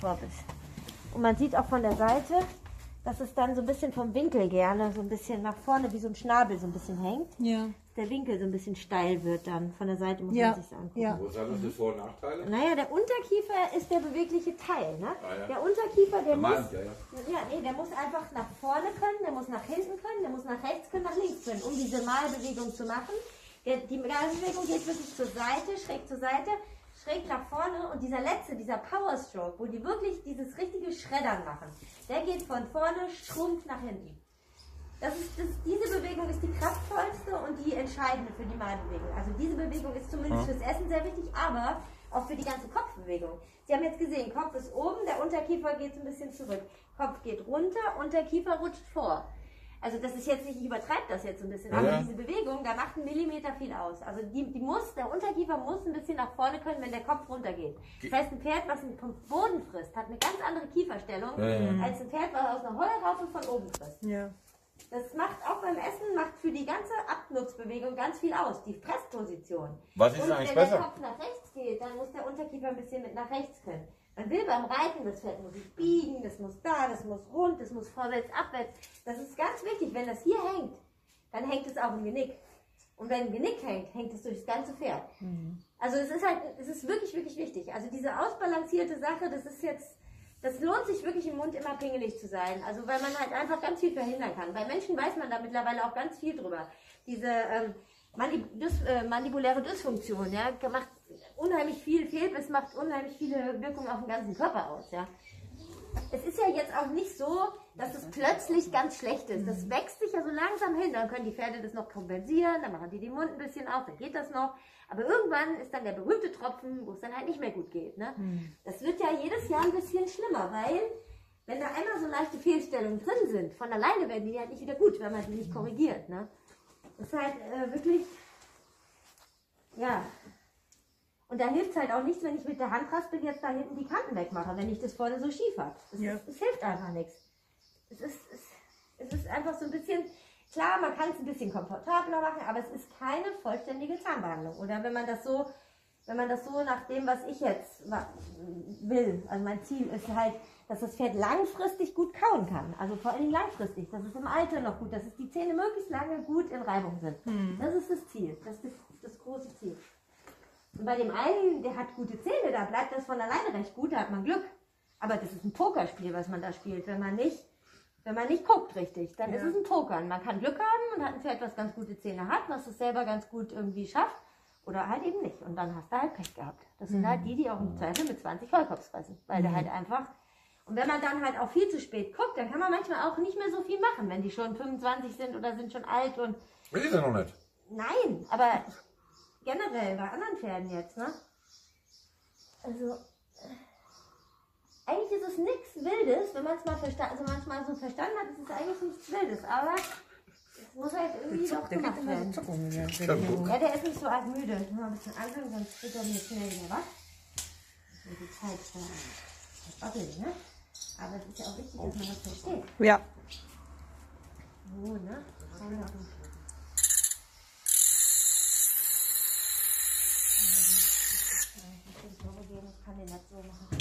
Vorbiss. Und man sieht auch von der Seite, dass es dann so ein bisschen vom Winkel gerne so ein bisschen nach vorne wie so ein Schnabel so ein bisschen hängt. Ja. Der Winkel so ein bisschen steil wird dann. Von der Seite muss Ja. man sich angucken. Ja. Wo sind das die Vor- und Nachteile? Naja, der Unterkiefer ist der bewegliche Teil. Ne? Ah, ja. Der Unterkiefer, der muss, Meint, ja, ja. ja, nee, der muss einfach nach vorne können, der muss nach hinten können, der muss nach rechts können, nach links können, um diese Malbewegung zu machen. Der, die Malbewegung geht wirklich zur Seite, schräg zur Seite, schräg nach vorne und dieser letzte, dieser Power Stroke, wo die wirklich dieses richtige Schreddern machen, der geht von vorne schrumpf nach hinten. Das ist, das, diese Bewegung ist die kraftvollste und die entscheidende für die Malbewegung. Also diese Bewegung ist zumindest fürs Essen sehr wichtig, aber auch für die ganze Kopfbewegung. Sie haben jetzt gesehen, Kopf ist oben, der Unterkiefer geht ein bisschen zurück. Kopf geht runter, Unterkiefer rutscht vor. Also das ist jetzt nicht, ich übertreibe das jetzt so ein bisschen, aber Ja. diese Bewegung, da macht ein Millimeter viel aus. Also die, die muss, der Unterkiefer muss ein bisschen nach vorne können, wenn der Kopf runtergeht. Das heißt, ein Pferd, was vom Boden frisst, hat eine ganz andere Kieferstellung, als ein Pferd, was aus einer Heulraufe von oben frisst. Ja. Das macht auch beim Essen, macht für die ganze Abnutzbewegung ganz viel aus, die Fressposition. Was ist Und eigentlich wenn besser? der Kopf nach rechts geht, dann muss der Unterkiefer ein bisschen mit nach rechts können. Man will beim Reiten, das Pferd muss sich biegen, das muss da, das muss rund, das muss vorwärts, abwärts. Das ist ganz wichtig. Wenn das hier hängt, dann hängt es auch im Genick. Und wenn ein Genick hängt, hängt es durchs ganze Pferd. Also es ist halt, es ist wirklich, wirklich wichtig. Also diese ausbalancierte Sache, das ist jetzt, das lohnt sich wirklich im Mund immer pingelig zu sein. Also weil man halt einfach ganz viel verhindern kann. Bei Menschen weiß man da mittlerweile auch ganz viel drüber. Diese ähm, Mandib Dys äh, mandibuläre Dysfunktion, ja, macht unheimlich viel Fehlbiss, macht unheimlich viele Wirkungen auf den ganzen Körper aus, ja. Es ist ja jetzt auch nicht so, dass es plötzlich ganz schlecht ist. Das wächst sich ja so langsam hin. Dann können die Pferde das noch kompensieren, dann machen die den Mund ein bisschen auf, dann geht das noch. Aber irgendwann ist dann der berühmte Tropfen, wo es dann halt nicht mehr gut geht. Ne? Das wird ja jedes Jahr ein bisschen schlimmer, weil wenn da einmal so leichte Fehlstellungen drin sind, von alleine werden die halt nicht wieder gut, wenn man die nicht korrigiert. Ne? Das ist halt äh, wirklich, ja. Und da hilft es halt auch nichts, wenn ich mit der Handraspel jetzt da hinten die Kanten wegmache, wenn ich das vorne so schief habe. Das, Ja. hilft einfach nichts. Es ist, es, es ist einfach so ein bisschen, klar, man kann es ein bisschen komfortabler machen, aber es ist keine vollständige Zahnbehandlung. Oder wenn man das so, wenn man das so nach dem, was ich jetzt will, also mein Ziel ist halt, dass das Pferd langfristig gut kauen kann. Also vor allem langfristig, dass es im Alter noch gut, dass es die Zähne möglichst lange gut in Reibung sind. Das ist das Ziel, das ist das, das große Ziel. Und bei dem einen, der hat gute Zähne, da bleibt das von alleine recht gut, da hat man Glück. Aber das ist ein Pokerspiel, was man da spielt. Wenn man nicht, wenn man nicht guckt richtig, dann ist es ein Pokern. Man kann Glück haben und hat ein Pferd, was ganz gute Zähne hat, was es selber ganz gut irgendwie schafft. Oder halt eben nicht. Und dann hast du halt Pech gehabt. Das sind halt die, die auch im Zweifel mit 20 Vollkops fressen. Weil der halt einfach. Und wenn man dann halt auch viel zu spät guckt, dann kann man manchmal auch nicht mehr so viel machen, wenn die schon 25 sind oder sind schon alt und Ist er noch nicht. Nein, aber generell bei anderen Pferden jetzt, ne? Also, äh, eigentlich ist es nichts Wildes, wenn man es mal verstanden, also manchmal so verstanden hat, ist es eigentlich nichts Wildes, aber es muss halt irgendwie doch Der kriegt gemacht werden. Ja, der, ist nicht so arg müde. Ich muss mal ein bisschen anfangen, sonst wird er mir schnell wieder wach. So die Zeit verdoppeln, ne? Aber es ist ja auch wichtig, dass man das versteht. ja. So, ne? 人家做吗？